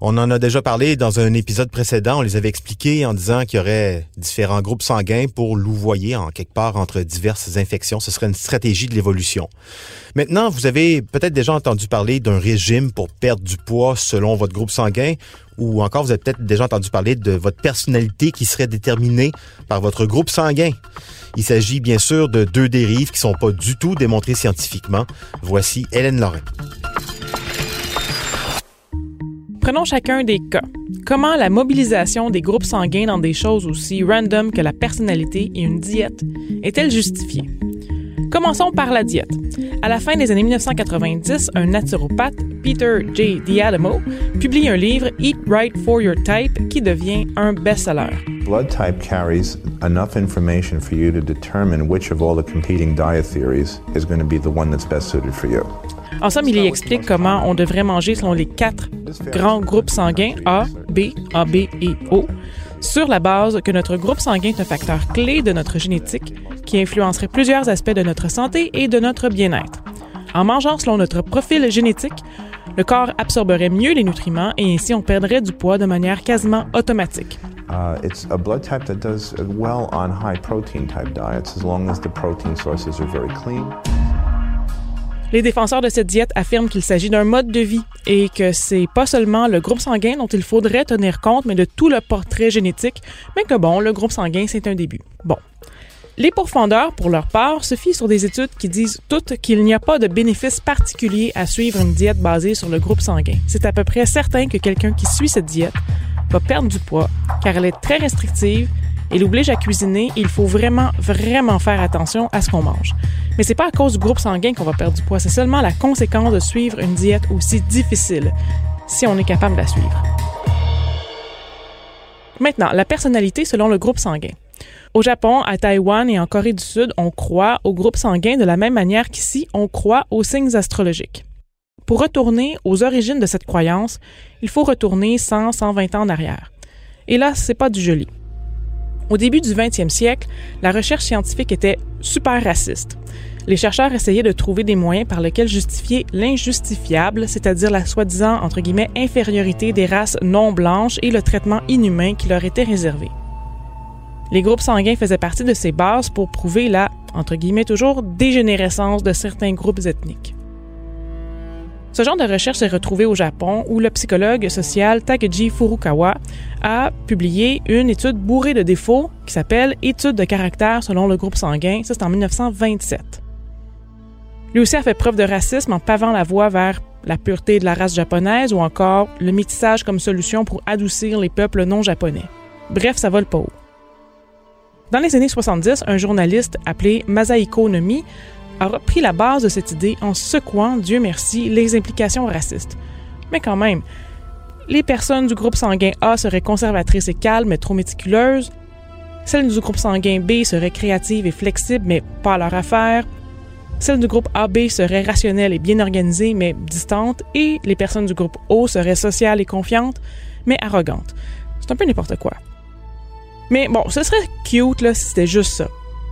On en a déjà parlé dans un épisode précédent. On les avait expliqués en disant qu'il y aurait différents groupes sanguins pour louvoyer en quelque part entre diverses infections. Ce serait une stratégie de l'évolution. Maintenant, vous avez peut-être déjà entendu parler d'un régime pour perdre du poids selon votre groupe sanguin ou encore vous avez peut-être déjà entendu parler de votre personnalité qui serait déterminée par votre groupe sanguin. Il s'agit bien sûr de deux dérives qui sont pas du tout démontrées scientifiquement. Voici Hélène Lorrain. Prenons chacun des cas. Comment la mobilisation des groupes sanguins dans des choses aussi random que la personnalité et une diète est-elle justifiée? Commençons par la diète. À la fin des années 1990, un naturopathe, Peter J. Diadamo, publie un livre Eat Right for Your Type qui devient un best-seller. Blood type carries enough information for you to determine which of all the competing diet theories is going to be the one that's best suited for you. En somme, il y explique comment on devrait manger selon les quatre grands groupes sanguins A, B, AB et O, sur la base que notre groupe sanguin est un facteur clé de notre génétique qui influencerait plusieurs aspects de notre santé et de notre bien-être. En mangeant selon notre profil génétique, le corps absorberait mieux les nutriments et ainsi on perdrait du poids de manière quasiment automatique. Uh, it's a blood type that does well on high protein type diets as long as the protein sources are very clean. Les défenseurs de cette diète affirment qu'il s'agit d'un mode de vie et que c'est pas seulement le groupe sanguin dont il faudrait tenir compte, mais de tout le portrait génétique, mais que bon, le groupe sanguin, c'est un début. Bon. Les pourfendeurs, pour leur part, se fient sur des études qui disent toutes qu'il n'y a pas de bénéfice particulier à suivre une diète basée sur le groupe sanguin. C'est à peu près certain que quelqu'un qui suit cette diète va perdre du poids, car elle est très restrictive et l'oblige à cuisiner, il faut vraiment, vraiment faire attention à ce qu'on mange. Mais c'est pas à cause du groupe sanguin qu'on va perdre du poids, c'est seulement la conséquence de suivre une diète aussi difficile, si on est capable de la suivre. Maintenant, la personnalité selon le groupe sanguin. Au Japon, à Taïwan et en Corée du Sud, on croit au groupe sanguin de la même manière qu'ici, on croit aux signes astrologiques. Pour retourner aux origines de cette croyance, il faut retourner 100, 120 ans en arrière. Et là, c'est pas du joli. Au début du 20e siècle, la recherche scientifique était super raciste. Les chercheurs essayaient de trouver des moyens par lesquels justifier l'injustifiable, c'est-à-dire la soi-disant entre guillemets infériorité des races non blanches et le traitement inhumain qui leur était réservé. Les groupes sanguins faisaient partie de ces bases pour prouver la entre guillemets toujours dégénérescence de certains groupes ethniques. Ce genre de recherche s'est retrouvé au Japon où le psychologue social Takeji Furukawa a publié une étude bourrée de défauts qui s'appelle Étude de caractère selon le groupe sanguin. Ça, c'est en 1927. Lui aussi a fait preuve de racisme en pavant la voie vers la pureté de la race japonaise ou encore le métissage comme solution pour adoucir les peuples non japonais. Bref, ça vole pas haut. Dans les années 70, un journaliste appelé Masahiko Nomi a repris la base de cette idée en secouant, Dieu merci, les implications racistes. Mais quand même, les personnes du groupe sanguin A seraient conservatrices et calmes, mais trop méticuleuses. Celles du groupe sanguin B seraient créatives et flexibles, mais pas à leur affaire. Celles du groupe AB seraient rationnelles et bien organisées, mais distantes. Et les personnes du groupe O seraient sociales et confiantes, mais arrogantes. C'est un peu n'importe quoi. Mais bon, ce serait cute là, si c'était juste ça.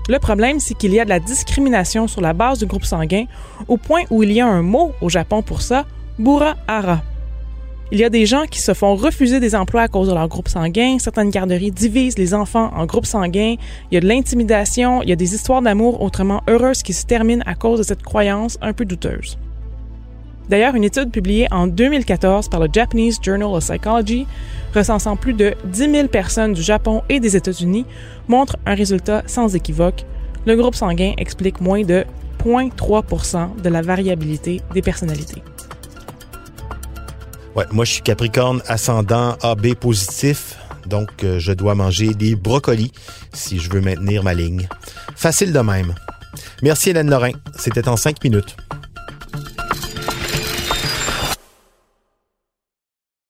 Le problème, c'est qu'il y a de la discrimination sur la base du groupe sanguin, au point où il y a un mot au Japon pour ça, Burahara. Il y a des gens qui se font refuser des emplois à cause de leur groupe sanguin. Certaines garderies divisent les enfants en groupes sanguins. Il y a de l'intimidation. Il y a des histoires d'amour autrement heureuses qui se terminent à cause de cette croyance un peu douteuse. D'ailleurs, une étude publiée en 2014 par le Japanese Journal of Psychology, recensant plus de 10 000 personnes du Japon et des États-Unis, montre un résultat sans équivoque. Le groupe sanguin explique moins de 0,3 de la variabilité des personnalités. Ouais, moi je suis Capricorne ascendant AB positif, donc euh, je dois manger des brocolis si je veux maintenir ma ligne. Facile de même. Merci Hélène Lorrain, c'était en cinq minutes.